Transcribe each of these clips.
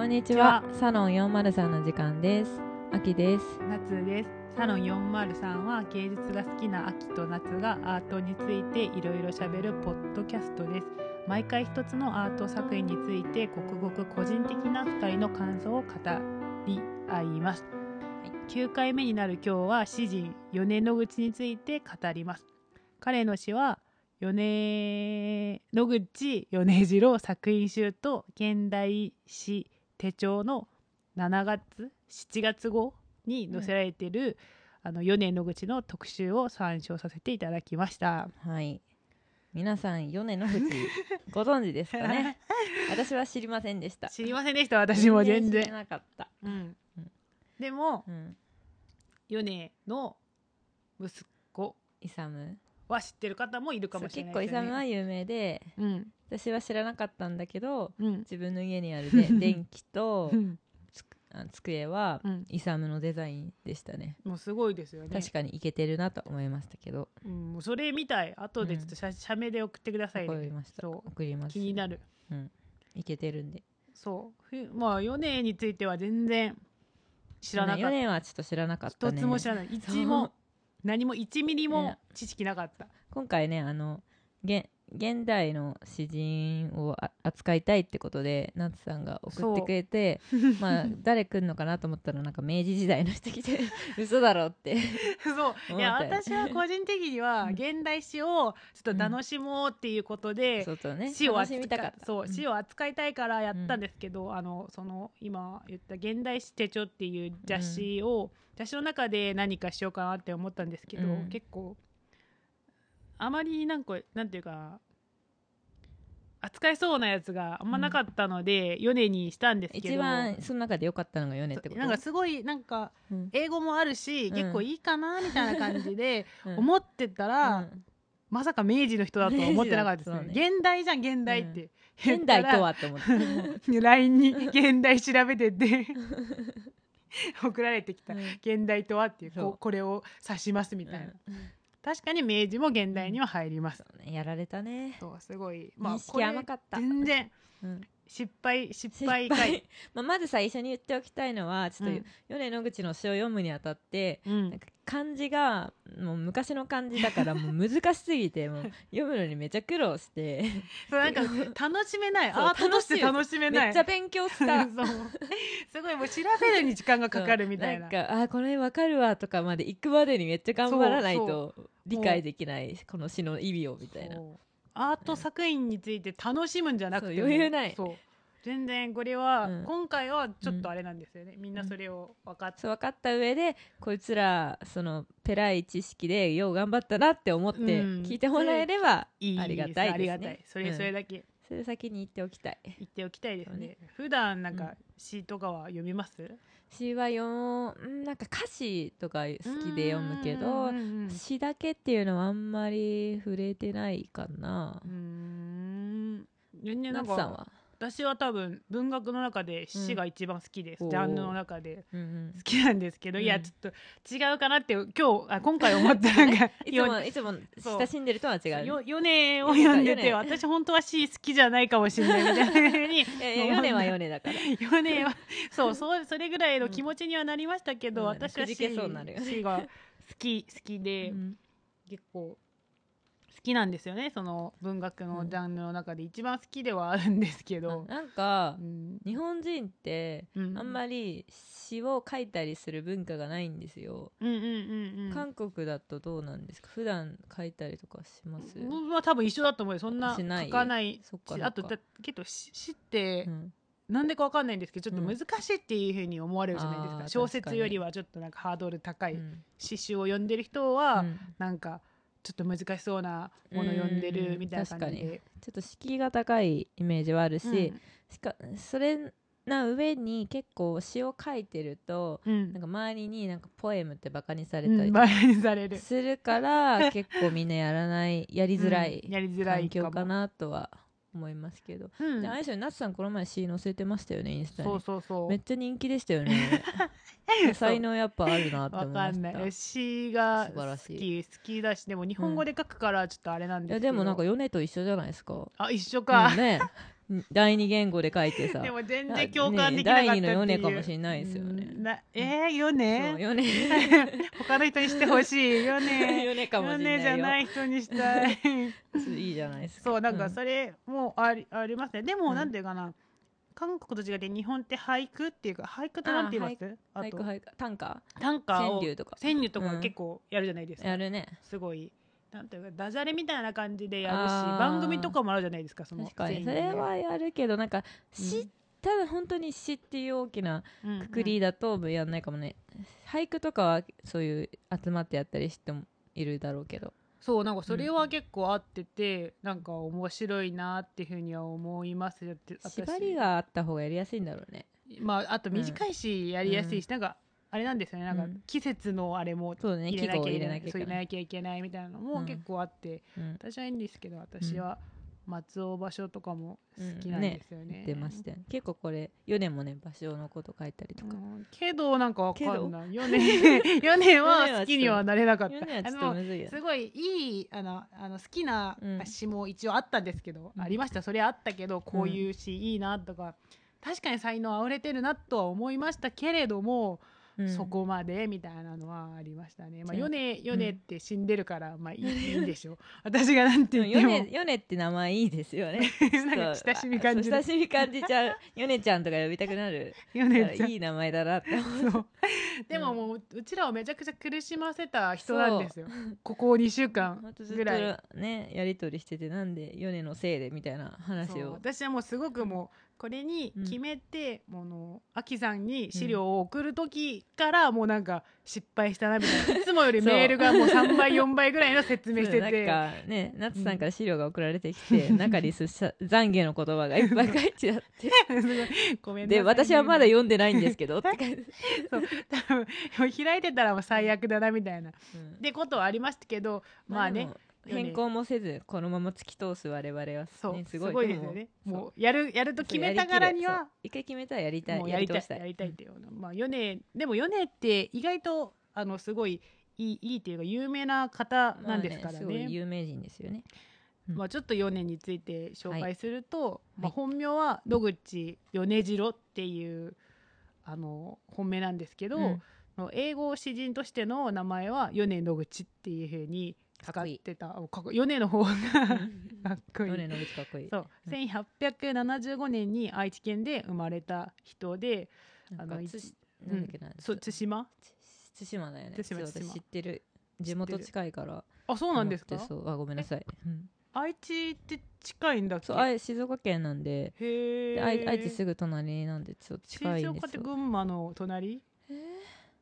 こんにちは。サロン403の時間です。あきです。夏ですサロン403は芸術が好きな秋と夏がアートについていろいろしゃべるポッドキャストです毎回一つのアート作品についてごくごく個人的な2人の感想を語り合います、9回目になる今日は詩人米野口について語ります彼の詩は米野口米次郎作品集と現代詩手帳の7月7月号に載せられている、あの米野口の特集を参照させていただきました。はい。皆さん、米の口、ご存知ですかね？私は知りませんでした。知りませんでした私も全知ら然。なかった。うんうんでもうん。米の息子イサム。は知ってる方もいるかもしれないですよね。サムは有名で、うん私は知らなかったんだけど、うん自分の家にあるで 電気と机は、うんイサムのデザインでしたね。もうすごいですよね。確かにいけてるなと思いましたけど、うん、もうそれみたい後でちょっと写,、写メで送ってくださいね。送りました。そ送ります。う気になる。うん。いけてるんで。そうふまあ米については全然知らなか4った。年はちょっと知らなかった一ね。つも知らない。一も何も1ミリもね知識なかった。今回ねあの現現代の詩人をあ扱いたいってことで夏さんが送ってくれてまあ誰来るのかなと思ったらなんか明治時代の人来て 嘘だろって。そういや私は個人的にはうん。現代詩をちょっと楽しもうっていうことで、詩を扱いみたかった。そう、ん。詩を扱いたいからやったんですけど、あのその今言った「現代詩手帳」っていう雑誌を、雑誌の中で何かしようかなって思ったんですけど、うん。結構あまりなんかなんていうか扱いそうなやつがあんまなかったので、米にしたんですけど。一番その中で良かったのが米ってこと？なんかすごいなんかうん。英語もあるし、うん。結構いいかなみたいな感じで うん。思ってたら、うん。まさか明治の人だとは思ってなかったですね。明治だ現代じゃん現代って、現代とはって。思って、LINE に現代調べてて 送られてきたうん。現代とはっていうここれを指しますみたいな、うん確かに明治も現代には入ります、そうね。やられたね、そうすごい。認識これ甘かった。全然 うん。失敗失失敗。回。まあ、まず最初に言っておきたいのはちょっうん。と米野口の詩を読むにあたって、うん。なんか漢字がもう昔の漢字だからもう難しすぎてもう読むのにめちゃ苦労して。そうなんか 楽しめない。アートとして楽しめない。めっちゃ勉強した。すごいもう調べるに時間がかかるみたいな。そうなんかあーこの絵わかるわとかまで行くまでにめっちゃ頑張らないと理解できないこの詩の意味をみたいな。アート作品について楽しむんじゃなくて余裕ない。そう全然これは、うん。今回はちょっとあれなんですよね、みんなそれを分かって、そう分かった上でこいつらそのペライ知識でよう頑張ったなって思ってうん。聞いてもらえればいいありがたいですね。ありがたい。それ、うん。それだけ。それ先に言っておきたい。言っておきたいですね。普段なんうん。か詩とかは読みます、詩はよんなんか歌詞とか好きで読むけうどんうんうん。詩だけっていうのはあんまり触れてないかな。うーん。全然なんか夏さんは？私は多分文学の中で詩が一番好きです、うん。ジャンルの中で好きなんですけど、うんいやちょっと違うかなって今日あ今回思ったな んかいつもいつも親しんでるとは違う。よ米を読んでて米私本当は詩好きじゃないかもしれないみたいなふうに 米は米だから。米は そうそうそれぐらいの気持ちにはなりましたけど、うん。私は詩が好き好きで、うん。結構好きなんですよねその文学のジャンルの中で一番好きではあるんですけど、なんかうん。日本人ってうん。あんまり詩を書いたりする文化がないんですよ、うんうんうんうん。韓国だとどうなんですか？普段書いたりとかします、まあ多分一緒だと思うよ。そんな書かないそっかあとだ結構詩詩ってうん。なんでかわかんないんですけどちょっと難しいっていうふうに思われるじゃないですか、あー小説よりはちょっとなんかハードル高いうん。詩集を読んでる人は、うん。なんかちょっと難しそうなもの読んでるみたいな感じうんで、ちょっと敷居が高いイメージはあるし、うん。しかそれな上に結構詩を書いてるとうん。なんか周りになんかポエムってバカにされうん、たりするから結構みんなやらないやりづらい環境かもなとは思いますけど、うん。であれですよね夏さんこの前詩載せてましたよねインスタに。そうそうそう。めっちゃ人気でしたよね。才能やっぱあるなって思わいました。かんない。詩が好き好きだしでも日本語で書くからちょっとあれなんいですけど、やでもなんか米と一緒じゃないですか。あ一緒か、うんね 第二言語で書いてさ。でも全然共感できなかったっていう、ね第二のヨネかもしれないですよね。うんなえー、ヨネヨネ他の人にしてほしい。ヨネヨネかもしれないよ。ヨネじゃない人にしたい。いいじゃないですか。そうなんかん。それもあり,、ありますね。でも、うん。なんていうかな。韓国と違って日本って俳句っていうか俳句ってなんて言います？あと。俳句俳句。短歌？短歌を。川柳とか。川柳とかうん結構やるじゃないですか、やるね。すごいなんていうかダジャレみたいな感じでやるしあー。番組とかもあるじゃないですかその確かに。それはやるけどなんかうん。詩ただ本当に詩っていう大きなうんくくりだとやんないかもね。俳句とかはそういう集まってやったりしてもいるだろうけど。そうなんかそれは結構合ってて、なんか面白いなっていうふうには思いますよって私。縛りがあった方がやりやすいんだろうね。まああと短いしやりやすいし、なんかあれなんですよね。なんかうん。季節のあれも入れなきゃいけないきゃいけない。そう入れなきゃいけないみたいなのもうん。結構あって、うん。私はいいんですけど私は松尾芭蕉とかも好きなんですよね。出ましたよね。結構これ4年もね芭蕉のこと書いたりとか。うん。けどなんかわかんない。ヨネヨネヨネはは好きにはなれなかった。4すごいいいあのあの好きなうん詩も一応あったんですけど、うん。ありました。それあったけどこういう詩いいなとか、確かに才能あふれてるなとは思いましたけれども、うんそこまでみたいなのはありましたね。まあ、ヨネヨネって死んでるから、まあいいいいんでしょ。う。私がなんて言っても。ヨネヨネって名前いいですよね。なんか親しみ感じ親しみ感じちゃうヨネちゃんとか呼びたくなる。ヨネちゃん。いい名前だなって思う。でももううちらをめちゃくちゃ苦しませた人なんですよ。ここ2週間ぐらい。とねやり取りしててなんでヨネのせいでみたいな話を。私はもうすごくもうこれに決めて、もうあのアキさんに資料を送る時からもうなんか失敗したなみたいな、いつもよりメールがもう3倍4倍ぐらいの説明してて。なんかね夏さんから資料が送られてきて、中にす懺悔の言葉がいっぱい書いてあって。す ごめんなさい。で私はまだ読んでないんですけどって書いて、そう。多分開いてたらもう最悪だなみたいな。うん。ってことはありましたけどまあね。でも変更もせずこのまま突き通す我々は、ね、そう、すすごいですよね。でももうやるやると決めたからには一回決めたらやりたいやりたい通したやりたいっていうまあヨネでもヨネって意外とあのすごいいいいいっていうか有名な方なんですからね,、まあすごい有名人ですよね。うん。まあ、ちょっとヨネについて紹介すると、まあ、はい。本名は野口米次郎っていうあの本命なんですけど、うん。英語詩人としての名前は米野口っていうふうに使かっこいい。ってたあかっこ米の方がかっこい。いヨネの口かっこいい。そう、うん1875年に愛知県で生まれた人であのかつしなんだっけな、そう対馬？つ対馬だよね。対馬私知ってる。地元近いから。あそうなんですか？そう。あごめんなさい、うん。愛知って近いんだっけ？そうあ静岡県なんで。へえで愛愛知すぐ隣なんでちょっと近い静岡ってんですよ群馬の隣？え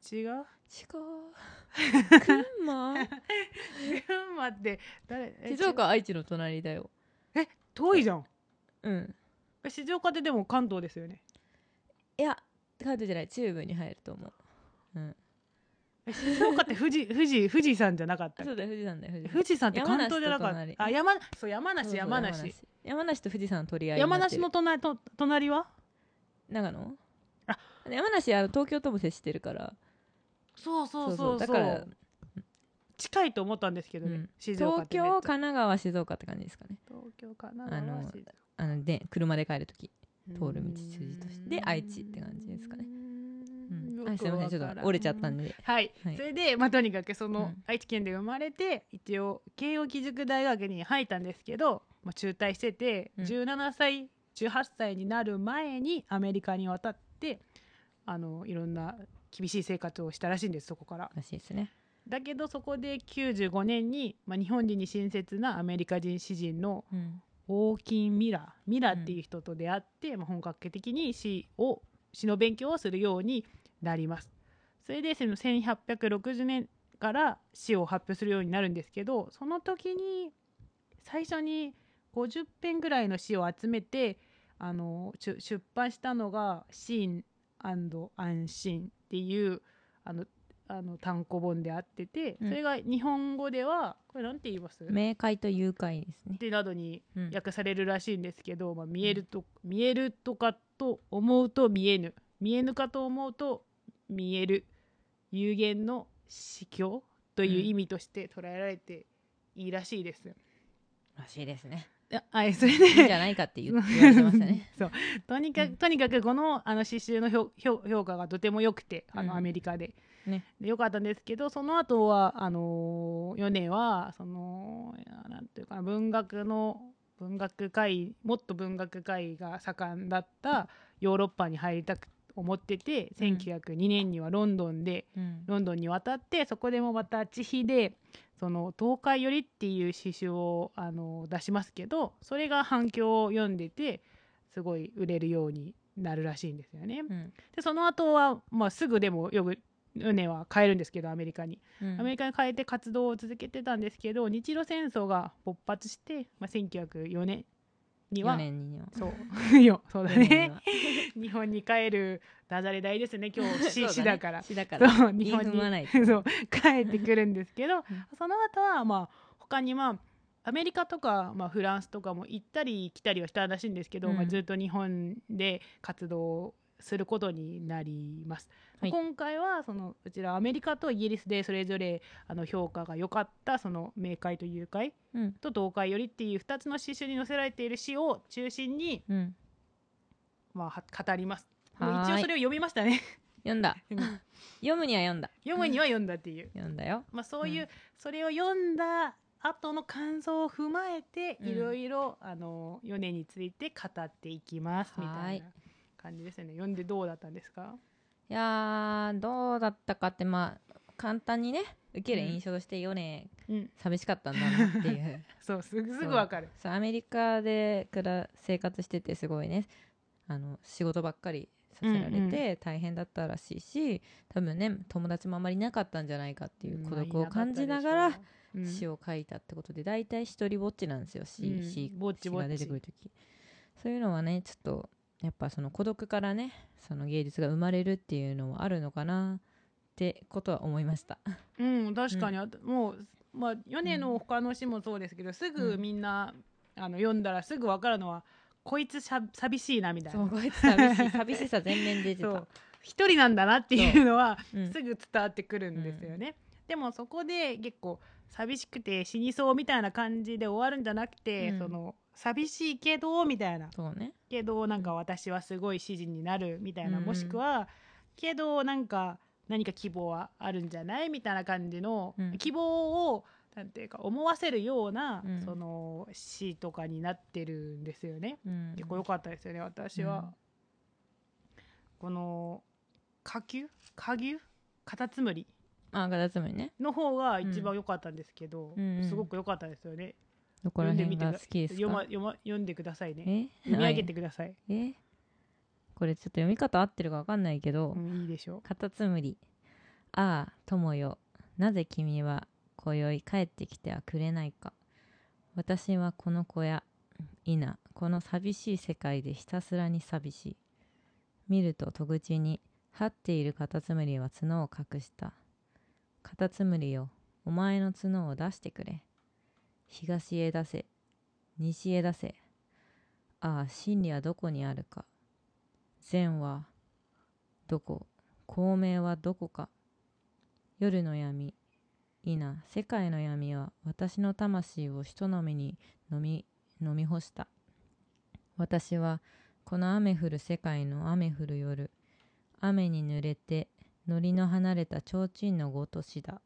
ー？違う？違う。群馬？群馬って誰？え静岡は愛知の隣だよ。ち遠いじゃん。うん。え静岡ってでも関東ですよね？いや関東じゃない。中部に入ると思う。うん。え静岡って富士 富士富士山じゃなかったそうだよ富士山だよ富士山。って関東じゃなかった。あ山そう山梨山梨。山梨。と富士山取り合いに山梨の隣と隣は？長野？あ。山梨あの東京とも接してるからそうそうそう。そうだから近いと思ったんですけどね、うん。静岡東京神奈川静岡って感じですかね。東京かな奈良は静岡。あので車で帰るとき通る道筋とし。てで愛知って感じですかね。ううん、あすいませんちょっと折れちゃったんで。はい、はい。それで、まあ、とにかくその、うん。愛知県で生まれて一応慶應義塾大学に入ったんですけど、まあ、中退してて、うん。17歳18歳になる前にアメリカに渡ってあのいろんな厳しい生活をしたらしいんですそこから。らしいですね。だけどそこで95年に、まあ、日本人に親切なアメリカ人詩人のうん。オーキン・ミラーミラーっていう人と出会って、まあ、本格的に詩を詩の勉強をするようになります。それでその1860年から詩を発表するようになるんですけどその時に最初に50編ぐらいの詩を集めてあの出出版したのが「シーン安心」っていうあのあの単行本であってて、うん。それが日本語ではこれなんて言います？明快と誘拐ですね。でなどにうん訳されるらしいんですけど、まあ、見えると、見えるとかと思うと見えぬ。見えぬかと思うと見える有限の死境という意味として捉えられていいらしいです、らしいですね。やあそれいいんじでゃないかって言われてましたね。そう。とにかく、うん。とにかくこのあの刺繍の評評評価がとても良くてあの、うんアメリカで。ね。で良かったんですけどその後はあのー、米はそのなんていうかな文学の文学界もっと文学界が盛んだったヨーロッパに入りたく思ってて、うん。1902年にはロンドンでうん。ロンドンに渡ってそこでもまた地比でその東海よりっていう詩集をあの出しますけどそれが反響を読んでてすごい売れるようになるらしいんですよね。うん。でその後はまあすぐでもよく畝は帰るんですけどアメリカに。うん。アメリカに帰って活動を続けてたんですけど日露戦争が勃発して、まあ、1904年には。4年には。そう。よそうだ4年にねは日本に帰るダジャレ大ですね。今日そう詩ね詩だから詩だから。そう日本に そう帰ってくるんですけど、ん。その後はまあ他にまあアメリカとか、まあ、フランスとかも行ったり来たりはしたらしいんですけど、うん。まあ、ずっと日本で活動することになります。はい。今回はそのうちらアメリカとイギリスでそれぞれあの評価が良かったその明快と誘拐うん。と東海よりっていう2つの詩集に載せられている詩を中心に、うんまあ、は語ります。一応それを読みましたね。読んだ。う ん読むには読んだ。読むには読んだっていう。読んだよ。まあ、そういう、うん。それを読んだ後の感想を踏まえて、うん。いろいろあの米について語っていきますみたはいいな感じですよね。読んでどうだったんですか？いやーどうだったかってまあ簡単にね受ける印象としてヨネうん。寂しかったんだなっていう。そうすぐすぐわかる。アメリカで暮ら生活しててすごいねあの仕事ばっかりさせられうんて大変だったらしいし、多分ね友達もあまりいなかったんじゃないかっていう孤独を感じながらうん。詩を書いたってことで大体一人ぼっちなんですよ詩,、うん。詩が出てくる時。そういうのはねちょっとやっぱその孤独からねその芸術が生まれるっていうのはあるのかなってことは思いました。うん確かに、あともうまあ米の他の詩もそうですけど、すぐみんな、あの読んだらすぐわかるのはこいつしゃ寂しいなみたいな。そうこいつ寂しい。寂しさ全面出てた。一人なんだなっていうのはうん。すぐ伝わってくるんですよね、でもそこで結構寂しくて死にそうみたいな感じで終わるんじゃなくて、うん。その寂しいけどみたいな。そうね。けどなんか私はすごい指示になるみたいな、うん。もしくはけどなんか何か希望はあるんじゃないみたいな感じの、うん。希望をなんていうか思わせるような、うん。その詩とかになってるんですよね。うん。結構良かったですよね私は、うん。この下級？下級？カタツムリ。あガタツムリね。の方が一番良かったんですけど、すごく良かったですよね、どこら辺が好きです読まか読ま読んでくださいね。え？読み上げてはいください、え？これちょっと読み方合ってるか分かんないけど、うんいいでしょカタツムリ。ああ友よ。なぜ君は今宵帰ってきてはくれないか。私はこの小屋いな。この寂しい世界でひたすらに寂しい。見ると戸口に張っているカタツムリは角を隠した。カタツムリよお前の角を出してくれ。東へ出せ西へ出せ。ああ真理はどこにあるか。善はどこ光明はどこか。夜の闇いいな。世界の闇は私の魂をひと飲みに飲み飲み干した。私はこの雨降る世界の雨降る夜雨に濡れてのりの離れた提灯のごとしだ。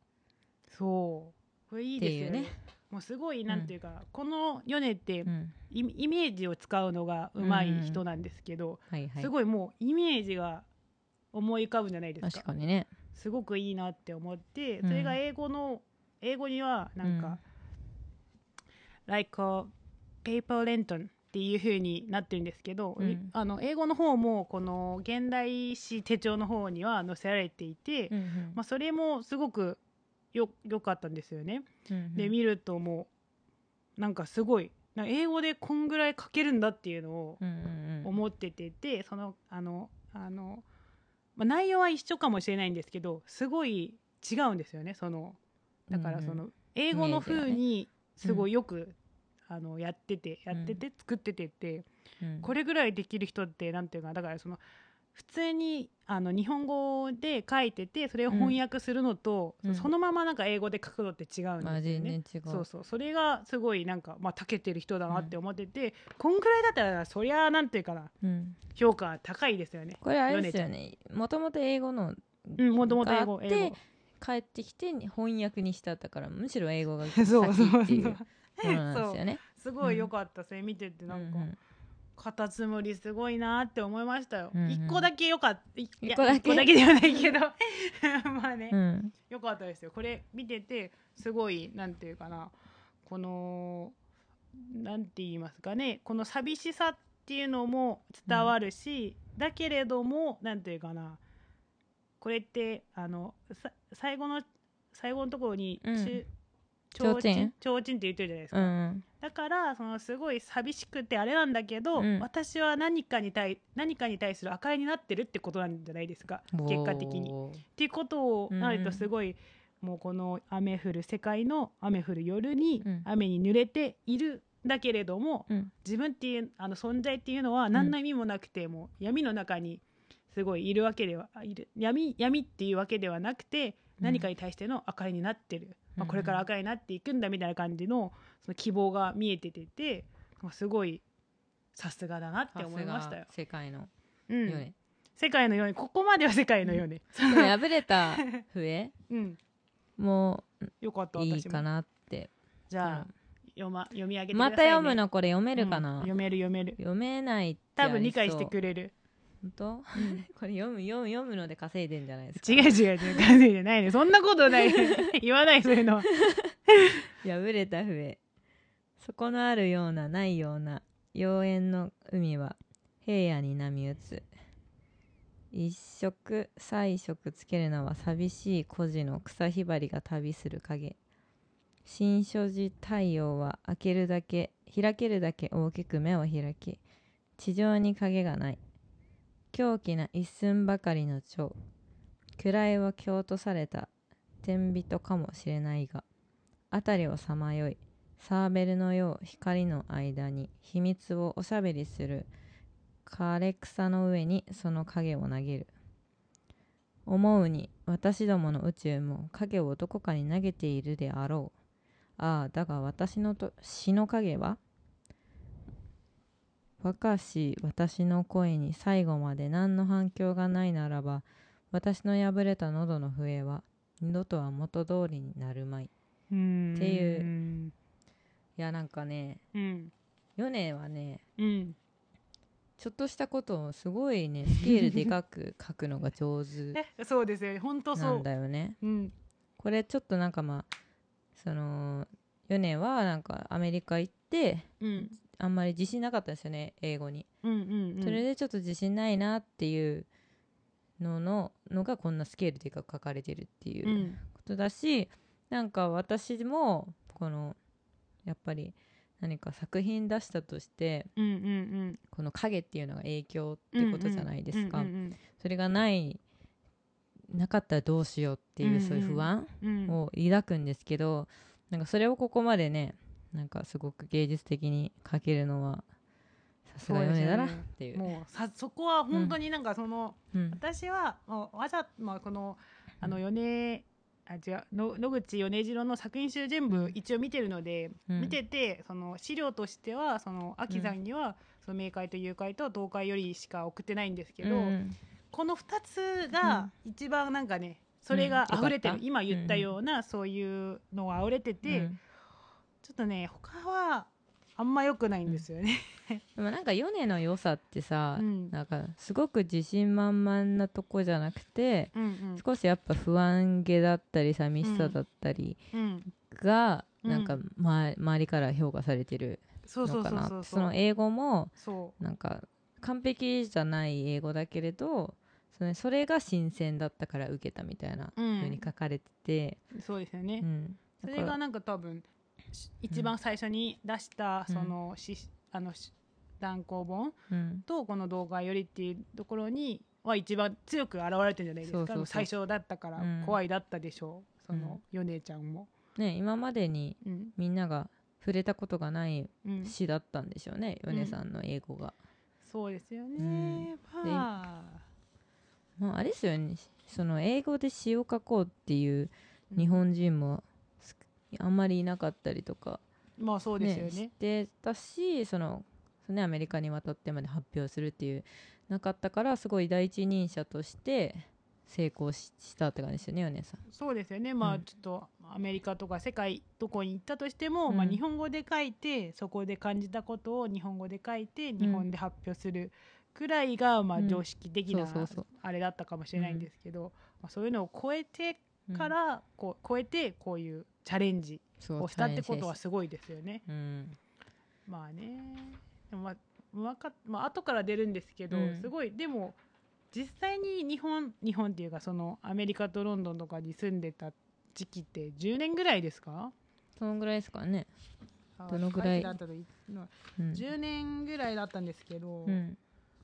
そう。これいいですよね。もうすごいなんていうか、この米ってうん。イイメージを使うのがうまい人なんですけど、はいはい。すごいもうイメージが思い浮かぶじゃないですか。確かにねすごくいいなって思ってうん。それが英語の、英語にはなんか、like a paper lantern っていう風になってるんですけど、うん。あの英語の方もこの現代史手帳の方には載せられていて、うんうん。まあ、それもすごくよ良かったんですよね。うんうん。で見るともうなんかすごい英語でこんぐらい書けるんだっていうのをうんうんうん。思っててでそのあのあの、まあ、内容は一緒かもしれないんですけどすごい違うんですよねそのだからそうん。の英語の風にすごうんいよく、あのやっててやってて作っててって、うん。これぐらいできる人ってなんていうかだからその普通にあの日本語で書いててそれを翻訳するのと、うん。そのままなんか英語で書くのって違うんですまあよね。そうそう。それがすごいなんかまあ長けてる人だなって思ってて、こんくらいだったらそりゃなんていうかなうん、評価高いですよね。これあれですよね。もともと英語のうんもともと英語があって英語。帰ってきて翻訳にしたったからむしろ英語がそう先そう。っていうものなんですよね。すごい良かったそれ見ててなんか、うんカタツムリすごいなって思いましたよ。うんうん。一、個だけ良かった。いいや一個だけ？一個だけではないけど。まあね、うん。うん良かったですよ。これ見ててすごいなんていうかな。このなんて言いますかね。この寂しさっていうのも伝わるし、だけれどもなんていうかな。これってあのさ最後の最後のところに、うんちゅ提灯？提灯？って言ってるじゃないですか。うんだからそのすごい寂しくてあれなんだけど、うん。私は何かに対何かに対する明かりになってるってことなんじゃないですか。結果的に。っていうことをうんうんなるとすごい、もうこの雨降る世界の雨降る夜にうん。雨に濡れているんだけれども、うん。自分っていうあの存在っていうのは何の意味もなくて、もう闇の中にすごいいるわけではいる。闇闇っていうわけではなくてうん。何かに対しての明かりになってる、まあ、うんこれから明かりになっていくんだみたいな感じのその希望が見えてててまあすごいさすがだなって思いましたよ。世界のうん。よね。世界のようにここまでは世界のように、でも破れた笛？うん、もよかったいいかなって。じゃあ、読ま読み上げてくだまさい、ね、た読むの？これ読めるかうん。な、読める読める。読めないって多分理解してくれる本当？これ読む読む読むので稼いでんじゃないですか。違う違う違う。感じじゃないね。そんなことない。言わないそういうのは。破れた笛。底のあるようなないような妖艶の海は平野に波打つ。一色彩色つけるのは寂しい孤児の草ひばりが旅する影。新所持太陽は開けるだけ開けるだけ大きく目を開き地上に影がない狂気な一寸ばかりの蝶。位は京とされた。天人かもしれないが。辺りをさまよい。サーベルのよう光の間に。秘密をおしゃべりする。枯れ草の上にその影を投げる。思うに私どもの宇宙も影をどこかに投げているであろう。ああだが私のと死の影は？若し私の声に最後まで何の反響がないならば私の破れた喉の笛は二度とは元通りになるまい。うん。っていう。いやなんかねうん。米はねうん。ちょっとしたことをすごいねスケールでかく書くのが上手。えそうですよ本当そう。なんだよね。うん。これちょっとなんかまあその米はなんかアメリカ行ってうんあんまり自信なかったんですよね英語に、うんうんうん。それでちょっと自信ないなっていうのののがこんなスケールでかく書かれてるっていううん。ことだしなんか私もこのやっぱり何か作品出したとしてうんうんうん。この影っていうのが影響ってことじゃないですか、うんうんそれがないなかったらどうしようっていう、うんうんそういう不安うんうん。を抱くんですけどなんかそれをここまでねなんかすごく芸術的に描けるのはさすがだなっていう。もうさそこは本当になんかその、うん。私はわざまあこのあの米あ違うの野口米次郎の作品集全部一応見てるので、うん。見ててその資料としてはその秋さんには、その冥界と誘拐と東海よりしか送ってないんですけど、うん。この2つが一番なんかねそれがうん。溢れてる、今言ったようなそういうのが溢れてて、うんちょっとね他はあんま良くないんですよね。でもなんか米の良さってさ、うん。なんかすごく自信満々なとこじゃなくてうんうん。少しやっぱ不安げだったり寂しさだったりうん。が、うん。なんか、ま、周りから評価されてるそうそうのかなそう。その英語もそなんか完璧じゃない英語だけれどそれそれが新鮮だったから受けたみたいなう、うに書かれてて、うそうですよね。それがなんか多分し一番最初に出したうん。そのし、あのし単行本うん。とこの動画よりっていうところには一番強く現れてるんじゃないですか。最初だったからうん。怖いだったでしょう、そのヨネちゃんも。ね、今までにうん。みんなが触れたことがないうん、詩だったんでしょうね、米さんの英語が。そうですよね。うん。まあまあ、あれですよね。その英語で詩を書こうっていう日本人もすあんまりいなかったりとか、まあそうですよね。してたしそのそのねアメリカに渡ってまで発表するっていうなかったからすごい第一人者として成功ししたって感じですよね米さん。そうですよね。まあうん。ちょっとアメリカとか世界どこに行ったとしても、うん。まあ、日本語で書いてそこで感じたことを日本語で書いて日本で発表するくらいが、まあ、うん。常識的なあれだったかもしれないんですけど、まあ、そういうのを超えてうん。から、こう超えてこういうチャレンジをしたってことはチす。ごいですよね。ャレンジですまあね。でもまあわかまあ後から出るんですけど、うん。すごいでも実際に日本日本っていうかそのアメリカとロンドンとかに住んでた時期って10年ぐらいですか？うん、そのぐらいですかね。あどのぐらい？書てあったの。うん。10年ぐらいだったんですけど、うん、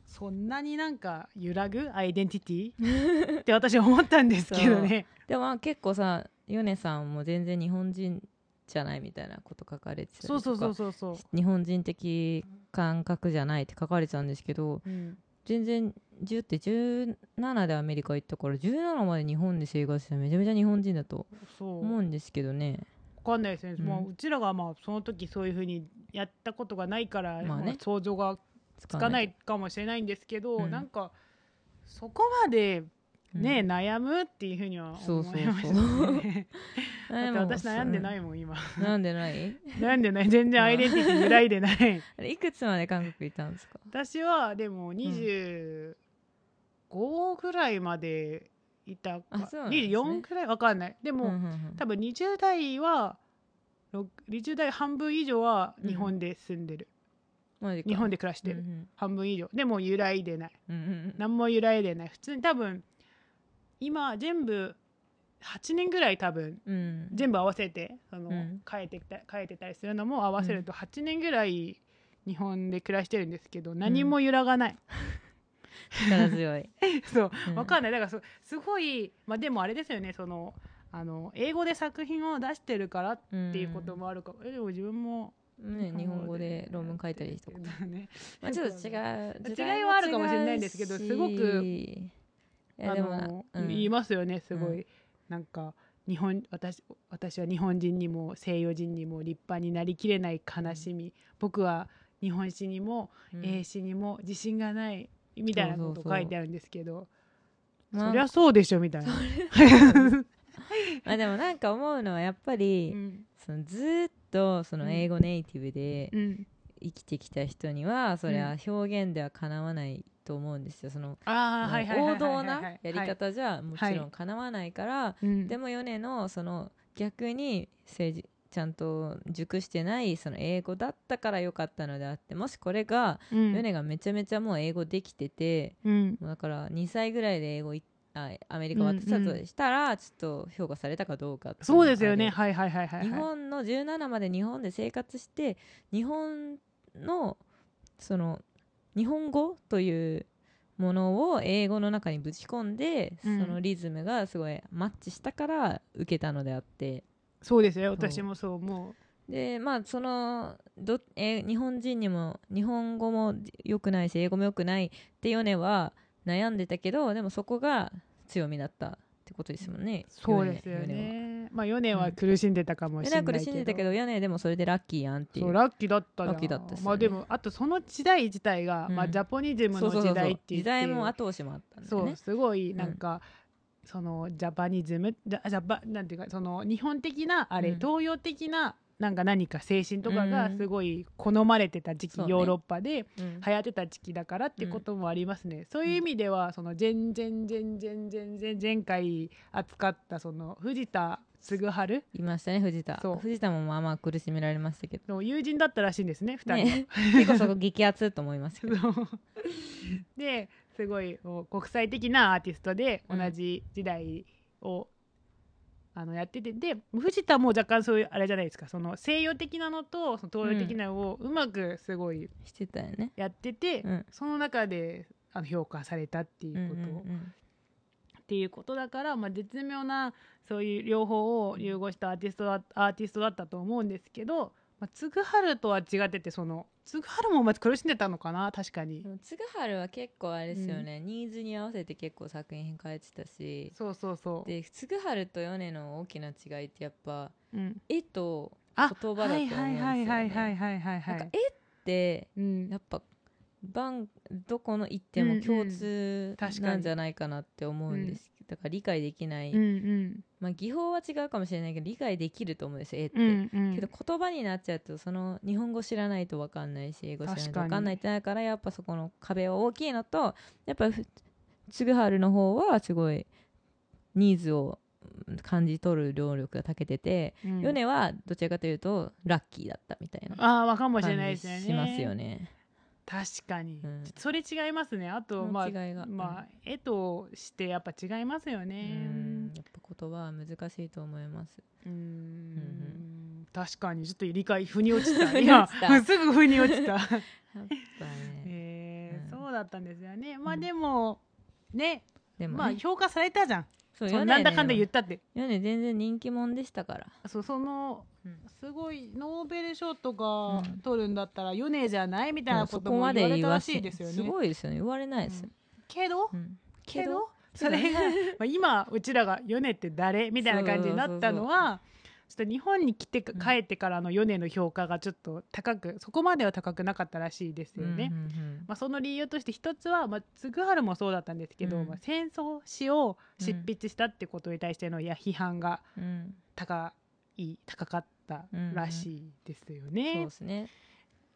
そんなになんか揺らぐ？アイデンティティ？って私は思ったんですけどね。でもまあ結構さ米さんも全然日本人じゃないみたいなこと書かれてたりとかそうそうそうそうそう。日本人的感覚じゃないって書かれてたんですけどうん全然10って17でアメリカ行ったから17まで日本で生活してめちゃめちゃ日本人だと思うんですけどね。わかんないですね、うん。まあ、うちらがまあその時そういうふうにやったことがないから、まあね。まあ想像がつつかない。かもしれないんですけど、うん。なんかそこまでね、うん。悩むっていうふうには思いましたね。だって私悩んでないいもん今。なんでない？悩んでない。全然アイデンティティ揺らいでない。いくつまで韓国行ったんですか？私はでも25ぐらいまでいたか、うなんですね。24くらい？わかんない。でも、うんうんうん。多分20代はろ20代半分以上は日本で住んでる、マジか。日本で暮らしてる、うん。半分以上。でも揺らいでない。うんうんうん。何も揺らいでない。普通に多分今全部8年ぐらい多分うん。全部合わせてその、うん。変えてきた変えてたりするのも合わせると8年ぐらい日本で暮らしてるんですけど何も揺らがない、力強い。そううん。わかんない。だからそすごいまあでもあれですよねそのあの英語で作品を出してるからっっていうこともあるか、えでも自分もね、日本語で論文書いたりとか、ね。まあ、ちょっと違う。違いはあるかもしれないですけどすごくあのうん。言いますよねすごい、うなんか日本私私は日本人にも西洋人にも立派になりきれない悲しみ、僕は日本史にもうん。英史にも自信がないみたいなこと書いてあるんですけど。そまありゃそうでしょみたいな。まあでもなんか思うのはやっぱり、うん。そのずーっとその英語ネイティブでうん。生きてきた人にはそれは表現ではかなわないと思うんですよ。その王道はい。なやり方じゃもちろんかなわないから、うん。でも米のその逆に政治ちゃんと熟してないその英語だったから良かったのであってもしこれがうん。米がめちゃめちゃもう英語できてて、うん。だから2歳ぐらいで英語いあアメリカ渡ったとしたらちょっと評価されたかどうかそうですよね。はいはいはいはい日本の17まで日本で生活して日本のその日本語というものを英語の中にぶち込んで、うん。そのリズムがすごいマッチしたから受けたのであって。そうですよ私もそう思でまあそのど、えー日本人にも日本語も良くないし英語も良くないってヨネは悩んでたけどでもそこが強みだったってことですもんね。うそうですよね。まあ4年は苦しんでたかもしヨネれないけど。は苦しんでたけどヨネでもそれでラッキーやんっていそう。うラッキーだったラッキーだったまあでもあとその時代自体が、うん。まあ、ジャポニズムの時代って言って時代も後押しもあったんだよね。そうすごいなんか、そのジャパニズムジャジャパなんていうかその日本的なあれ、うん。東洋的ななんか何か精神とかがうん。すごい好まれてた時期、そうね。ヨーロッパでうん。流行ってた時期だからってこともありますね、そういう意味ではその前前前前前前前回扱ったその藤田嗣治。いましたね藤田。藤田もまあまあ苦しめられましたけど。の友人だったらしいんですね2人。は。ね。結構そこ激アツと思いますけど。ですごい国際的なアーティストで同うんじ時代を、あのやっててで藤田も若干そういうあれじゃないですか。その西洋的なのとその東洋的なのをうまくすごいしてたよね。やってて、うん。その中であの評価されたっていうんううこと、ん。っていうことだから、まあ、絶妙なそういう両方を融合したアーティストだアーティストだったと思うんですけど、まあ、つぐはるとは違っててそのつぐはるもまず苦しんでたのかな確かに。でもつぐはるは結構あれですよね、ニーズに合わせて結構作品変えてたし。そうそうそう、でつぐはると米の大きな違いってやっぱうん、絵とあ言葉だと思うんですよね。はいはいはいはいはいはいはいなんか絵ってうん。やっぱどこの行っても共通なんじゃないかなって思うんです、だから理解できない、うんうん。まあ、技法は違うかもしれないけど理解できると思うんですよ絵って、うんうん。けど言葉になっちゃうとその日本語知らないと分かんないし英語知らないと分かんないってなるからやっぱそこの壁は大きいのとやっぱふつぐはるの方はすごいニーズを感じ取る能力が長けてて、うん。ヨネはどちらかというとラッキーだったみたいなああわかもしれない感じですよね。しますよね。確かに、うん。それ違いますね。あとまあまあ絵としてやっぱ違いますようねん。やっぱ言葉は難しいと思います。うーん。ん確かに。ちょっと理解腑に落ちた。今すぐ腑に落ちた。やっぱね、えーうん。そうだったんですよね。まあうん。でもね。でも、ね。まあ評価されたじゃんそうそうなんだかんだ言ったって。ヨネ全然人気者でしたから。そうそのうん。すごいノーベル賞とかうん取るんだったら米じゃないみたいなことも言われたらしいですよね。すごいですよね。言われないです。よ、けど？うん。けど？それがまあ今うちらが米って誰？みたいな感じになったのはちょっと日本に来て帰ってからの米の評価がちょっと高くそこまでは高くなかったらしいですよね。うんうんうんまあ、その理由として一つは、まあ、嗣治もそうだったんですけど、うん。まあ、戦争詩を執筆したってことに対してのいや批判がうん高い高かったらしいですよね。そうですね。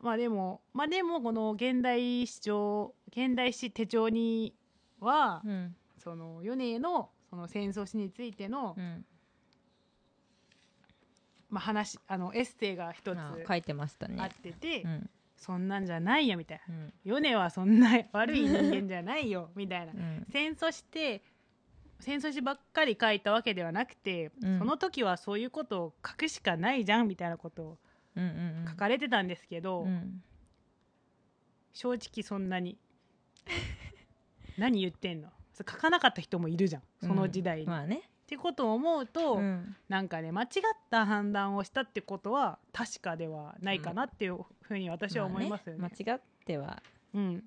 まあでもまあでもこの現代史帳現代史手帳には、うん。その米のその戦争史についての、うんまあ、話あのエッセイが一つあ書いてましたあねってて、うん。そんなんじゃないよみたいな。うん。米はそんな悪い人間じゃないよ みたいな。うん。戦争して戦争史ばっかり書いたわけではなくて、うん。その時はそういうことを書くしかないじゃんみたいなことを書かれてたんですけど、うん。正直そんなに。何言ってんの？書かなかった人もいるじゃんその時代に。っまあねてことを思うと、うん。なんかね間違った判断をしたってことは確かではないかなっていうふうに私は思いますよね。まあ間違ってはうん、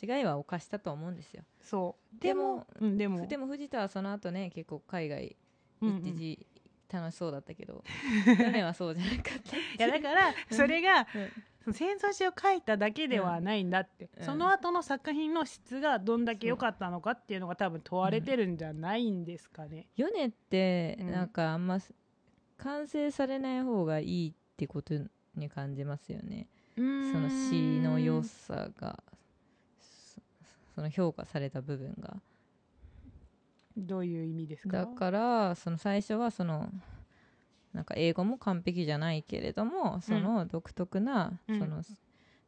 間違いは犯したと思うんですよ。そう。でもうん、でも。でも藤田はその後ね結構海外うんうん。行ってじ、楽しそうだったけど ヨネはそうじゃなかったいやだからそれが、うん戦争史を書いただけではないんだって、うん。その後の作品の質がどんだけ良かったのかっていうのが多分問われてるんじゃないんですかね。ヨネってうん。なんかあんます完成されない方がいいってことに感じますよね。そその詩の良さが。そその評価された部分が。どういう意味ですか？だからその最初はそのなんか英語も完璧じゃないけれどもその独特な、うん。その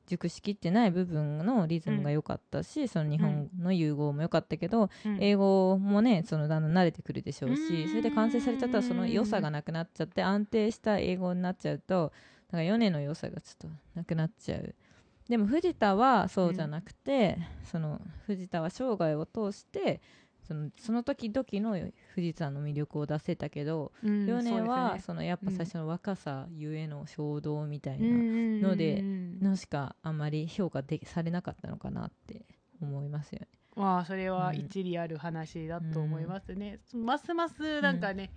熟しきってない部分のリズムが良かったし、その日本の融合も良かったけど、うん。英語もねそのだんだん慣れてくるでしょううしん。それで完成されちゃったらその良さがなくなっちゃって安定した英語になっちゃうとなんか米の良さがちょっとなくなっちゃう。でも藤田はそうじゃなくて、その藤田は生涯を通してそのその時々の藤田の魅力を出せたけど、うん米はそのやっぱ最初の若さゆえの衝動みたいなのでうんのしかあんまり評価できされなかったのかなって思いますよね。まあそれはうん一理ある話だと思いますね、ますますなんかね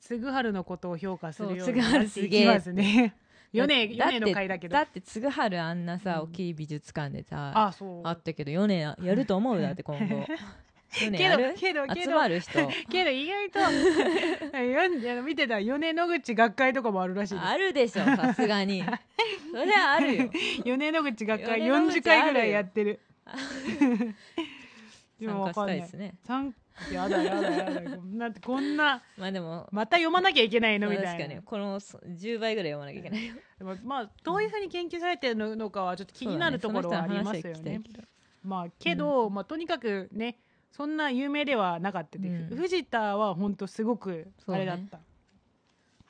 嗣治のことを評価するようになっていきますね。米 だ米の回だけど。だって嗣治あんなさ、うん。大きい美術館でさあそう。あったけど米やると思うだって今後 米けどけどけ集どまる人。けど意外と 見てた米野口学会とかもあるらしいです。あるでしょさすがに。それはあるよ。米野口学会米野口40回ぐらいやってる。でも参加したわかんない。いですね。参やだやだやだこんなこんなまあでもまた読まなきゃいけないの？みたいな。にこのそ10倍ぐらい読まなきゃいけないよ。でもまあどういうふうに研究されてるのかはちょっと気になるところはありますよね。まあけど、まあとにかくねそんな有名ではなかったです、う。ん。藤田は本当すごくあれだった、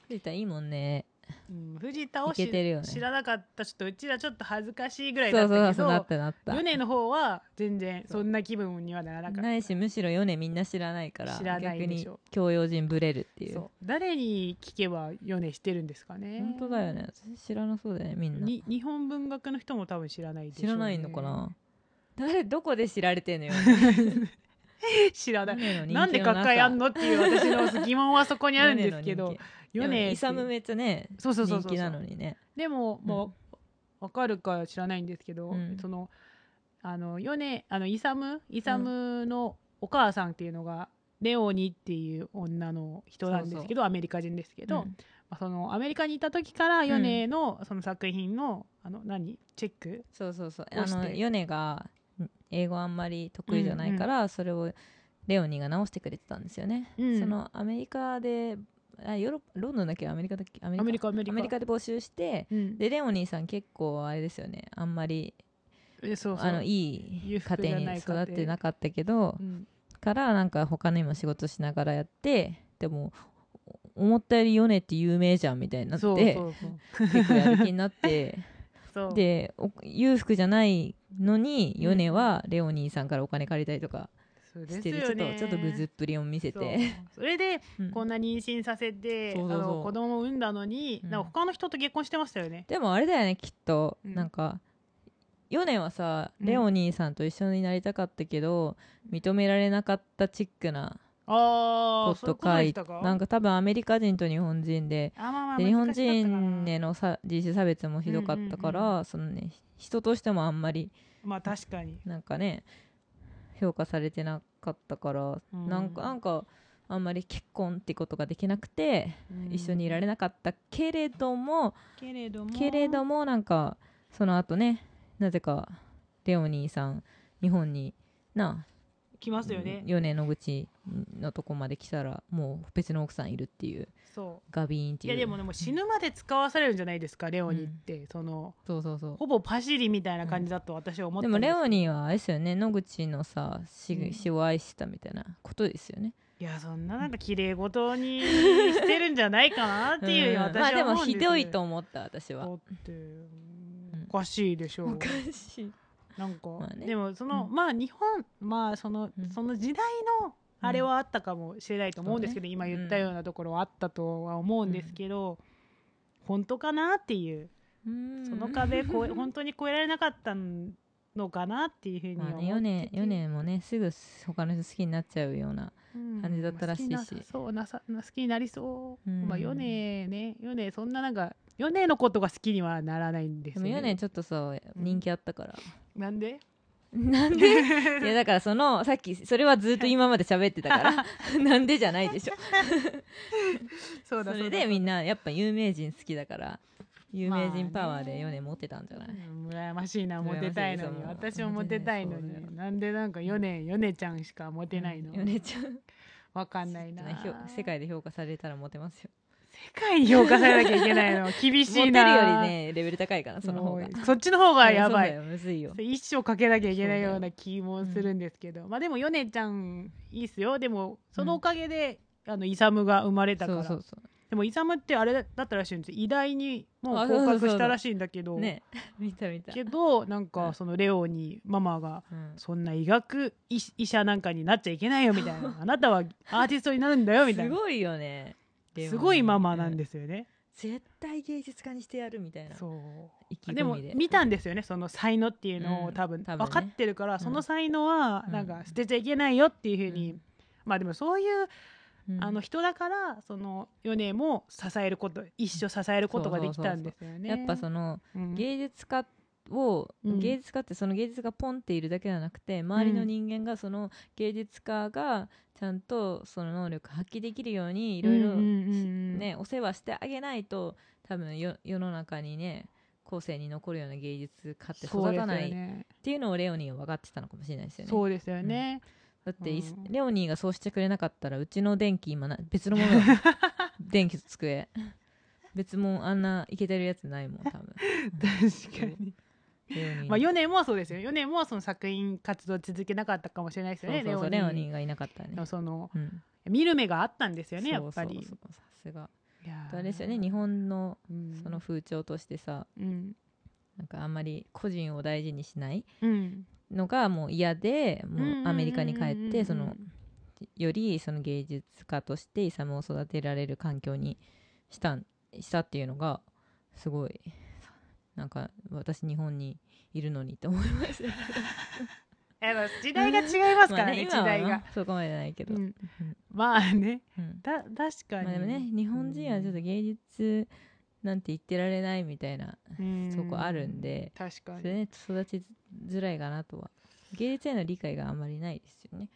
藤田いいもんね。うん、藤田をいけてるよね。知らなかった。ちょっとうちらちょっと恥ずかしいぐらいだったけそうそう米の方は全然そんな気分にはならなかった。ないしむしろ米みんな知らないから知らない逆にでしょ。教養人ぶれるっていう。誰に聞けば米してるんですかね。本当だよね。私知らなそうだよねみんな。に日本文学の人も多分知らないでしょうね。知らないのかな。誰どこで知られてんのよ 知らない。なんで学会あんのっていう私の疑問はそこにあるんですけど。米の人気。でも米イサムめっちゃねそうそうそうそう人気なのにね。でももうわかるか知らないんですけど、うん。そのあの米あのイサム？イサムのお母さんっていうのが、レオニっていう女の人なんですけどアメリカ人ですけど、うん。まあそのアメリカにいた時から米のその作品のあの何？チェック？そうそうそう。あの米がん英語あんまり得意じゃないから、それをレオニーが直してくれてたんですよね、うん。そのアメリカであヨーロロンドンだっけ？アメリカ？だっけアメリカアメリカ。アメリカで募集してうん。でレオニーさん結構あれですよね。あんまりあのいい家庭に育ってなかったけどうん。からなんか他の今仕事しながらやってでも思ったより米って有名じゃんみたいになってそうそうそう。結構やる気になって。でお裕福じゃないのに米はレオニーさんからお金借りたりとかしてる、ですよね。ちょっとちょっとぐずっぷりを見せて。それでうん。こんな妊娠させて、そうそうそう。子供を産んだのに、うん。なんか他の人と結婚してましたよね。でもあれだよねきっと、うん。なんか米はさうん。レオニーさんと一緒になりたかったけど、認められなかったチックなこと書いなんか多分アメリカ人と日本人であまあまあで日本人へのさ人種差別もひどかったから、うんうんそのね人としてもあんまりまあ確かに。なんかね評価されてなかったから、うんなんかなんかあんまり結婚ってことができなくて、一緒にいられ。なかったけれどもけれども？けれどもなんかその後ねなぜかレオニーさん日本にな来ますよね。米野口のとこまで来たらもう別の奥さんいるっていう。そガビーンっう。いていうやでもでも死ぬまで使わされるんじゃないですか、レオニって。その、そうそうそう。ほぼパシリみたいな感じだと私は思ったんですでもレオニーはあれですよね。野口のさ死,、うん。死を愛したみたいなことですよね。いやそんななんか綺麗事にしてるんじゃないかなっていう、ん私まあでもは思うん。ですひどいと思った私は。おかしいでしょう、おかしいなんか、まあね。でもその、うん。まあ日本まあその、うん。その時代のあれはあったかもしれないと思うんですけど、今言ったようなところはあったとは思うんですけど、本当かなっていうその壁越え 本当に越えられなかったのかなっていうふうにまあ思ってて、ねヨネヨネもねすぐ他の人好きになっちゃうようなうん。感じだったらしいし。好きなそうなさな好きになりそう、うん。まあヨネねヨネそんななんかヨネのことが好きにはならないんですよね。でもヨネちょっとさ人気あったから、なんで？なんで？いやだからそのさっきそれはずっと今まで喋ってたから。なんでじゃないでしょ。そうだそれでみんなやっぱ有名人好きだから有名人パワーでヨネ持ってたんじゃない、うん羨ましいなモテたいのに。私もモテたいのに。なんでなんかヨネヨネちゃんしかモテないの？ヨネちゃん。わかんないな。世界で評価されたらモテますよ世界に評価されなきゃいけないの。厳しモテるいなよりねレベル高いからその方が。そっちの方がやばい。むずいよ。一生かけなきゃいけないような気もするんですけど、まあでもヨネちゃんいいっすよ。でもそのおかげで、あのイサムが生まれたから。そうそうそでもイサムってあれだったらしいんですよ。偉大にもうあそう合そうそう格したらしいんだけど。うね。見た見た。けどなんうん。かそのレオにママがうん。そんな医学医医者なんかになっちゃいけないよみたいな。あなたはアーティストになるんだよみたいな。すごいよねすごいママなんすですよね、絶対芸術家にしてやるみたいな。そう。で。も見たんですよねその才能っていうのうん。を多分。多分かってるから、その才能はうん。なんか捨てちゃいけないよっていうふうに、うん。まあでもそういううん。あの人だからその米も支えること一生支えることができたんですよね。やっぱそのうん。芸術家を、うん芸術家ってその芸術がポンっているだけじゃなくて周りの人間がその芸術家がちゃんとその能力発揮できるようにいろいろうんうんうんうんねお世話してあげないと多分よ世の中にね後世に残るような芸術家って育たないっね。ていうのをレオニーは分かってたのかもしれないですよね。そうですよね。だってい、うんレオニーがそうしてくれなかったらうちの電気今な別のものよ 電気と机別もんあんないけてるやつないもん多分確かに。まあヨネもそうですよ。ヨネもその作品活動続けなかったかもしれないですよね。そうそうレオニー。がいなかったらねのそのうん。見る目があったんですよねやっぱり。さすが。あれですよね。日本のうん。その風潮としてさうん。なんかあんまり個人を大事にしないうん。のがもう嫌でもうアメリカに帰ってそのよりその芸術家としてイサムを育てられる環境にしたんしたっていうのがすごいなんか私日本にいるのにって思いました 時代が違いますからまあね今はな時代が、そこまでないけど、ううん。んまあねうん。だ確かに、まあでもね日本人はちょっと芸術なんて言ってられないみたいなうん。そこあるんで確かに。それね育ちづらいかなとは。芸術への理解があんまりないですよね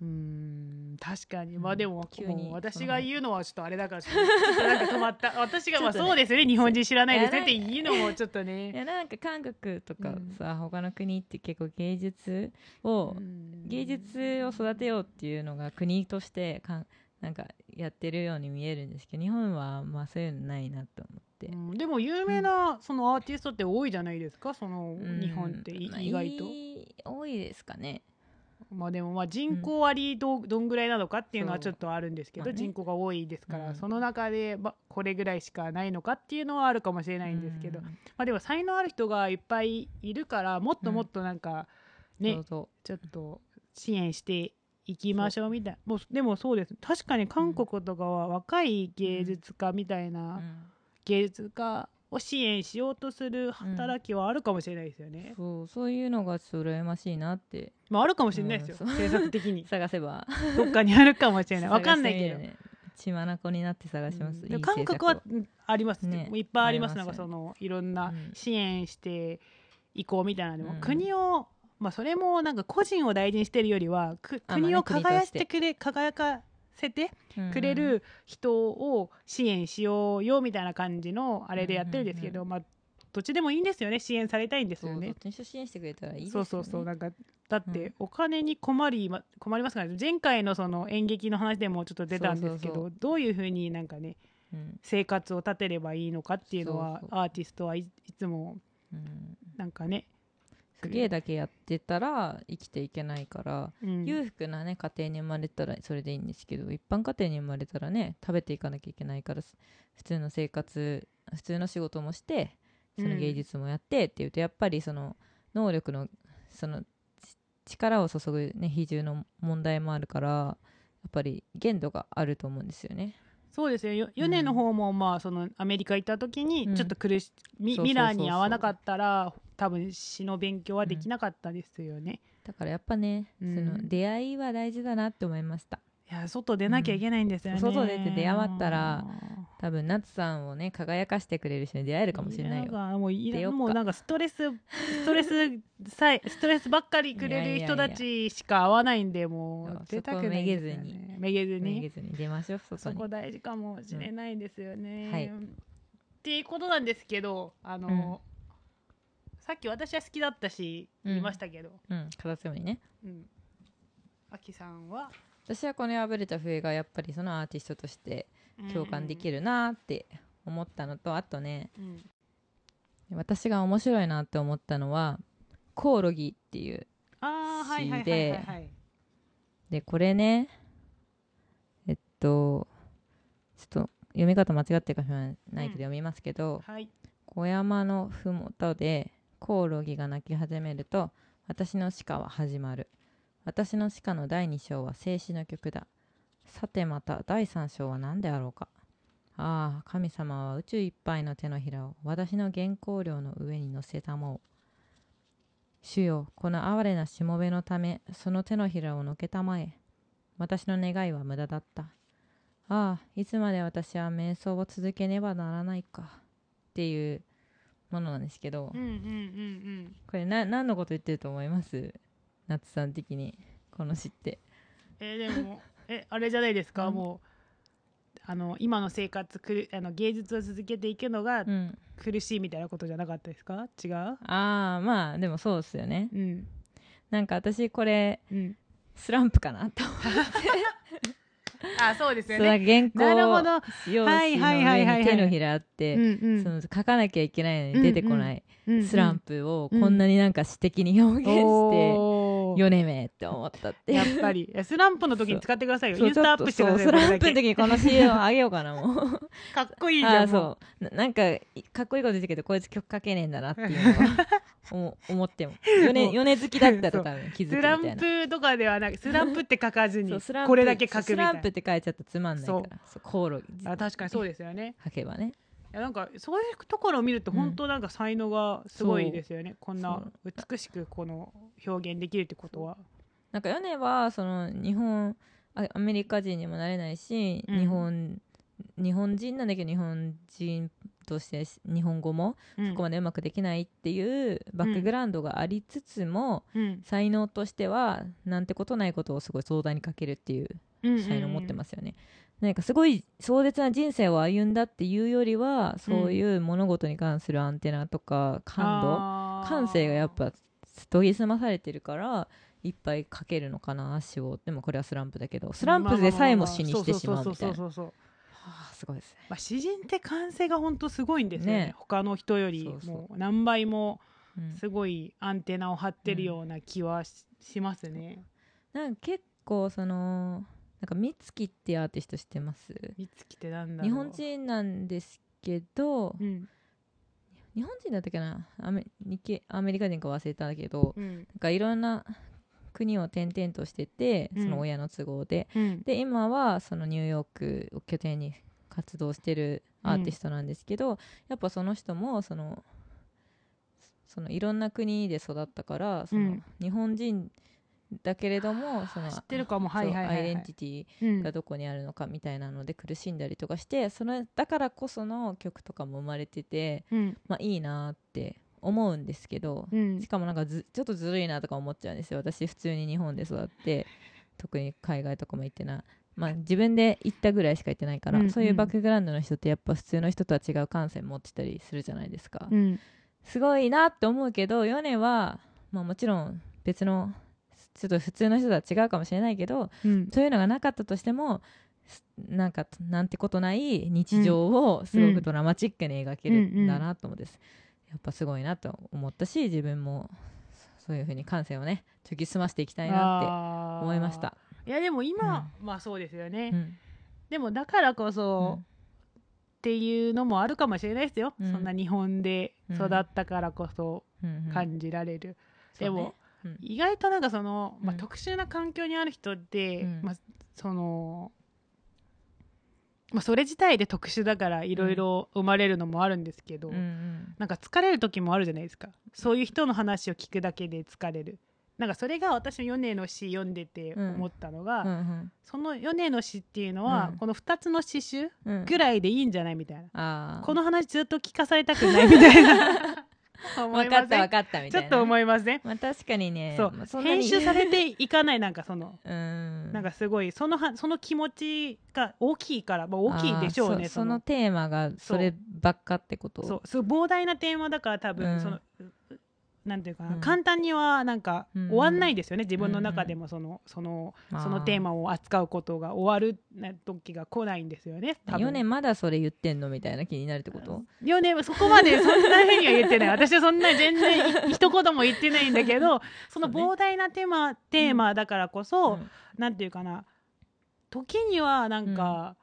うん確かに。うん。まあでも急に私が言うのはちょっとあれだからちょっとなんか止まった。私がまあそうですよね。日本人知らないですねって言うのもちょっといねやなんか韓国とかうんさ、他の国って結構芸術を、うん。芸術を育てようっていうのが国としてかんなんかやってるように見えるんですけど日本はまあそういうのないなと思って、うん。でも有名なそのアーティストって多いじゃないですか？そのうん。日本って意外と。いい多いですかねまあでもまあ人口割どどんぐらいなのかっていうのはちょっとあるんですけど、まあね。人口が多いですから、うん。その中で、ま、これぐらいしかないのかっていうのはあるかもしれないんですけど、うん。まあでも才能ある人がいっぱいいるからもっともっとなんかね、そうそちょっと支援していきましょうみたいな。もうでもそうです。確かに韓国とかは若い芸術家みたいうう、なうん。芸術家を支援しようとする働きはあるかもしれないですよね、そうそういうのが羨ましいなって。まああるかもしれないですよ、うん政策的に。探せば。どっかにあるかもしれない。わかんないけど。血眼になって探します、うん。いいで韓国政策を。はうんありますねいっぱいあります。ます。よねかそのいろんなうん。支援していこうみたいなのでも、うん。国をまあそれもなんか個人を大事にしてるよりはくあまあね国を国として輝いて。くれ輝かせてくれる人を支援しようよみたいな感じのあれでやってるんですけど、まあどっちでもいいんですよね。支援されたいんですよね。支援してくれたらいいですよね。そうそうそう。なんかだっうん。てお金に困りま困りますからね。前回のその演劇の話でもちょっと出たんですけどどういうふうになんかねうん。生活を立てればいいのかっていうのはアーティストはいいつもうん。なんかね、芸だけやってたら生きていけないから、うん裕福なね家庭に生まれたらそれでいいんですけど一般家庭に生まれたらね食べていかなきゃいけないからす普通の生活普通の仕事もしてその芸術もやってっていうと、やっぱりその能力のそのち力を注ぐね比重の問題もあるからやっぱり限度があると思うんですよね。そうですよ。よヨネの方もまあそのアメリカ行った時うん。にちょっと苦し、うそうそうそう。ミラーに合わなかったら多分詩の勉強はできなかったですよね、だからやっぱね、うん。その出会いは大事だなって思いました。いや外出なきゃいけないんですよね、うん。外出て出会わったら多分夏さんをね輝かしてくれる人に出会えるかもしれないよ。やもうい出よっか。もうなんかストレスストレスさえストレスばっかりくれる人たちしか会わないんでもいうや。出たくないですよそこねめげずに。めげずに出ましょう。そこ大事かもしれないですよね、うんはい。っていうことなんですけどあの、さっき私は好きだったしうん言いましたけど、うん、カタツムリね。うん、あきさんは？私はこの破れた笛がやっぱりそのアーティストとして共感できる、るなって思ったのと、あとねうん。私が面白いなって思ったのはコオロギっていうああはいはいはいはいではい。でこれねえっとちょっと読み方間違ってるかもしれないけど、うん読みますけどはい。小山のふもとでコオロギが鳴き始めると私の鹿は始まる私の鹿の第2章は静止の曲だ。さてまた第3章は何であろうか。ああ神様は宇宙いっぱいの手のひらを私の原稿料の上に乗せたもう。主よこの哀れなしもべのためその手のひらをのけたまえ。私の願いは無駄だった。ああいつまで私は瞑想を続けねばならないか。っていうものなんですけど、うんうんうんうん。これな何のこと言ってると思います？夏さん的にこの詩って。えーでもえあれじゃないですか、うん。もうあの今の生活くるあの芸術を続けていくのがうん。苦しいみたいなことじゃなかったですか？違う？ああまあでもそうですよね。うん。なんか私これうん。スランプかなと思って。あそうですそうなんか原稿なるほど。用はい紙のはいはいはいはい上に手のひらあって、その書かなきゃいけないのに出てこないスランプをこんなになんか詩的に表現して、おおー米めって思ったって。やっぱり。スランプの時に使ってくださいよ。インスタアップしてくださいスランプの時にこの CM をあげようかなもう。けかっこいいじゃん。そう。ななんかかっこいいこと言ってるけどこいつ曲かけねえんだなっていうのは思思っても。米米好きだったとか気づくスラみたいな。ンプとかではなくスランプって書かずにこれだけ書くみたいな。スランプって書いちゃったらつまんないから。そう。コオロギ。あ確かにそうですよね。書けばね。いやなんかそういうところを見るとうん。本当なんか才能がすごいですよね、こんなそ美しくこの表現できるってことは。なんか米はその日本あアメリカ人にもなれないし、うん。日本日本人なんだけど日本人として日本語もうん。ここまでうまくできないっていうバックグラウンドがありつつも、うん。才能としてはなんてことないことをすごい壮大に書けるっていううん。才能を持ってますよね。なんかすごい壮絶な人生を歩んだっていうよりはそういう物事に関するアンテナとか感度、あー。感性がやっぱ研ぎ澄まされてるからいっぱい書けるのかな足を。でもこれはスランプだけど。スランプでさえも死にしてしまうみたいな。はあすごいですね。まあ、詩人って感性が本当すごいんですよね。ね。他の人よりもう何倍もうん。すごいアンテナを張ってるような気はし,、しますね。なんか結構そのなんか美月ってアーティスト知ってます？美月ってなんだろう。日本人なんですけどうん日本人だったっけな？アメ日系アメリカ人か忘れたけどうん。なんかいろんな国を転々としててうん。その親の都合で、うん。で今はそのニューヨークを拠点に活動してるアーティストなんですけど、やっぱその人もそのそのいろんな国で育ったからその、うん。日本人だけれどもその知ってるかも。はいはいアイデンティティうん。がどこにあるのかみたいなので苦しんだりとかしてそのだからこその曲とかも生まれてて、うん。まあ、いいなって思うんですけど、うん。しかもなんかずちょっとずるいなとか思っちゃうんですよ。私普通に日本で育って特に海外とかも行ってな、まあ、自分で行ったぐらいしか行ってないから、うんうんそういうバックグラウンドの人ってやっぱ普通の人とは違う感性持ってたりするじゃないですか、うん。すごいなって思うけどヨネは、まあ、もちろん別のちょっと普通の人とは違うかもしれないけどうん。そういうのがなかったとしてもすなんかなんてことない日常をすごくドラマチックに描けるんだなと思うんです、やっぱすごいなと思ったし自分もそういうふうに感性をね研ぎ澄ましていきたいなって思いました、いやでも今、まあそうですよね、うん。でもだからこそ、うん。っていうのもあるかもしれないですよ、うん。そんな日本で育ったからこそうんうん感じられる、でもうん。意外となんかその、まあ、うん特殊な環境にある人って、うん。まあ、その、まあ、それ自体で特殊だからいろいろ生まれるのもあるんですけど、うんうん。なんか疲れる時もあるじゃないですか。そう。いう人の話を聞くだけで疲れる。なんかそれが私の米の詩読んでて思ったのが、うんうん。その米の詩っていうのは、うん。この2つの詩集うん。ぐらいでいいんじゃないみたいな、あー。この話ずっと聞かされたくないみたいな。思 分かった分かったみたいな。ちょっと思いません？まあ確かにね。そう。まあそ編集されていかないなんかその。うん。なんかすごいそのはその気持ちが大きいから、まあ、大きいでしょうねその。テーマがそればっかってこと？そう。すごい膨大なテーマだから多分、うん。そのなんていうかな、うん。簡単にはなんかうん。終わんないですよね、自分の中でもそのそのそのテーマを扱うことが終わるな時が来ないんですよね多分。4年まだそれ言ってんのみたいな気になるってこと？4年そこまでそんな ふうには言ってない。私はそんな全然い一言も言ってないんだけど その膨大なテーマテーマだからこそ、うん。なんていうかな時にはなんか、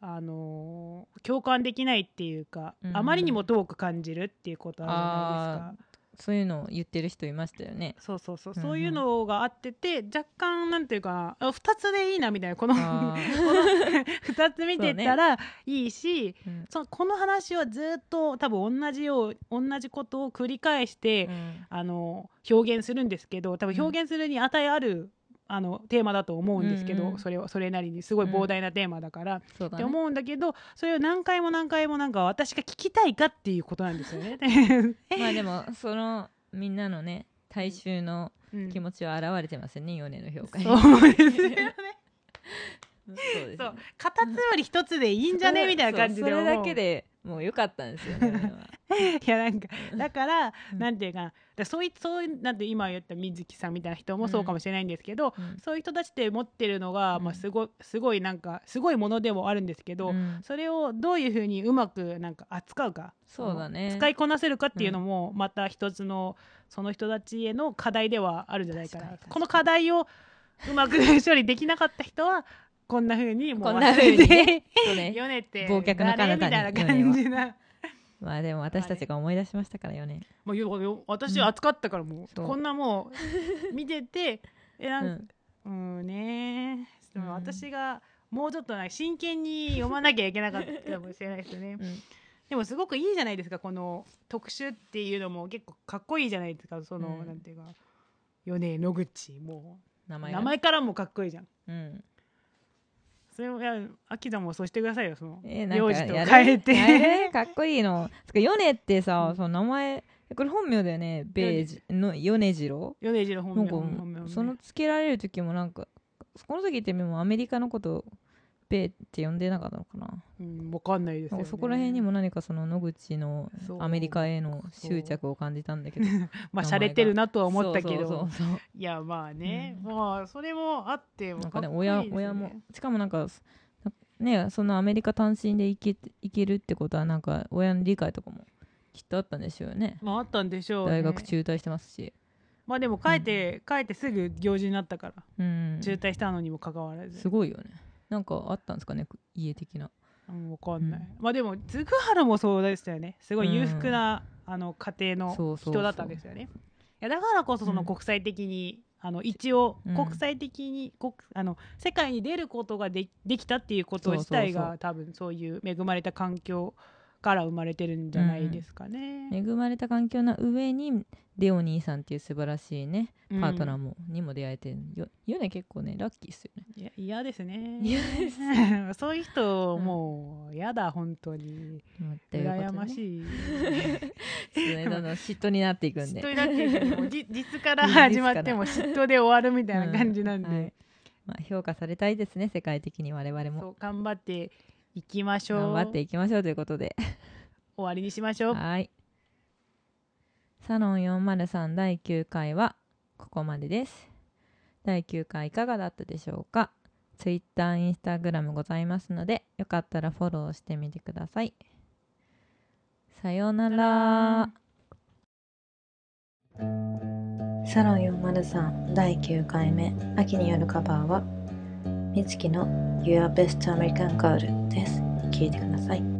あのー共感できないっていうか、うん。あまりにも遠く感じるっていうことあるじゃないですか。そういうのを言ってる人いましたよね。そうそうそう、うんうん。そういうのがあってて若干なんていうかなあ2つでいいなみたいなこの こあのー2つ見てたらいいしうん。そのこの話はずっと多分同じよう同じことを繰り返して、うん。あの表現するんですけど多分表現するに値ある、あのテーマだと思うんですけど、うんうん。それはそれなりにすごい膨大なテーマだから、そうだね。って思うんだけどそれを何回も何回もなんか私が聞きたいかっていうことなんですよね。まあでもそのみんなのね大衆のうん。気持ちは現れてますよね4年の評価に。そうですよね。そうね。二つより一つでいいんじゃね？みたいな感じでそれだけでもう良かったんですよね いやなんかだから、うん。なんていうかな。だそういそうなんて今言った水木さんみたいな人もそうかもしれないんですけど、うん。そういう人たちって持ってるのが、うん。まあ、すごいすごいなんかすごいものでもあるんですけど、うん。それをどういうふうにうまくなんか扱うかそうだね。使いこなせるかっていうのもまた一つのその人たちへの課題ではあるんじゃないかな。この課題をうまく処理できなかった人はこんなふうにもう忘れてヨネって忘却の彼みたいな感じな。まあでも私たちが思い出しましたからよね。もう私は熱かったからもう、そう。こんなもう見ててえなうん。んうんねでもうん。私がもうちょっと真剣に読まなきゃいけなかったかもしれないですよね。うん。でもすごくいいじゃないですかこの特集っていうのも結構かっこいいじゃないですか。その、うん。なんていうか。米野口も。う名前が。名前からもかっこいいじゃん。うんそれもいや秋田もそうしてくださいよそのえー、なん名字とか変えて。かっこいいの。つかヨネってさ、うん。その名前これ本名だよねベージ。の米次郎米次の本名その付けられる時もなんかこの時ってもうアメリカのことをベーって呼んでなかったのかな。うん、わかんないですよ、ね、そこら辺にも何かその野口のアメリカへの執着を感じたんだけど。まあ洒落てるなとは思ったけど。そうそう いやまあね、うん。まあそれもあってなんかね親親もしかもなんかねそのアメリカ単身で行け行けるってことはなんか親の理解とかもきっとあったんでしょうよね。まああったんでしょう、ね、大学中退してますし。まあでも帰って、帰ってすぐ行事になったから。うん。中退したのにもかかわらず、すごいよねなんかあったんですかね家的な。うん、わかんない、うん。まあでも嗣原もそうでしたよね。すごい裕福な、あの家庭のそうそうそう。人だったんですよね。いやだからこそそのうん。国際的に、あの一応うん。国際的に、国あの世界に出ることがでできたっていうこと自体がそうそうそう。多分そういう恵まれた環境から生まれてるんじゃないですかね。恵まれた環境の上にデオ兄さんっていう素晴らしいねうん。パートナーも、にも出会えてよ。よね結構ねラッキーっすよね。いや嫌ですね。嫌です。そういう人、もう嫌だ本当に。羨まいしい。ねどんどん嫉妬になっていくんで。嫉妬になっていく。実から始まっても嫉妬で終わるみたいな感じなんで、うん。はい。まあ、評価されたいですね世界的に我々も。そう頑張っていきましょう。頑張っていきましょうということで。終わりにしましょう。はい。サロン403第9回はここまでです。第9回いかがだったでしょうか。Twitter、Instagram ございますのでよかったらフォローしてみてください。さようなら。サロン403第9回目秋によるカバーはみつきの Your Best American Girl です聴いてください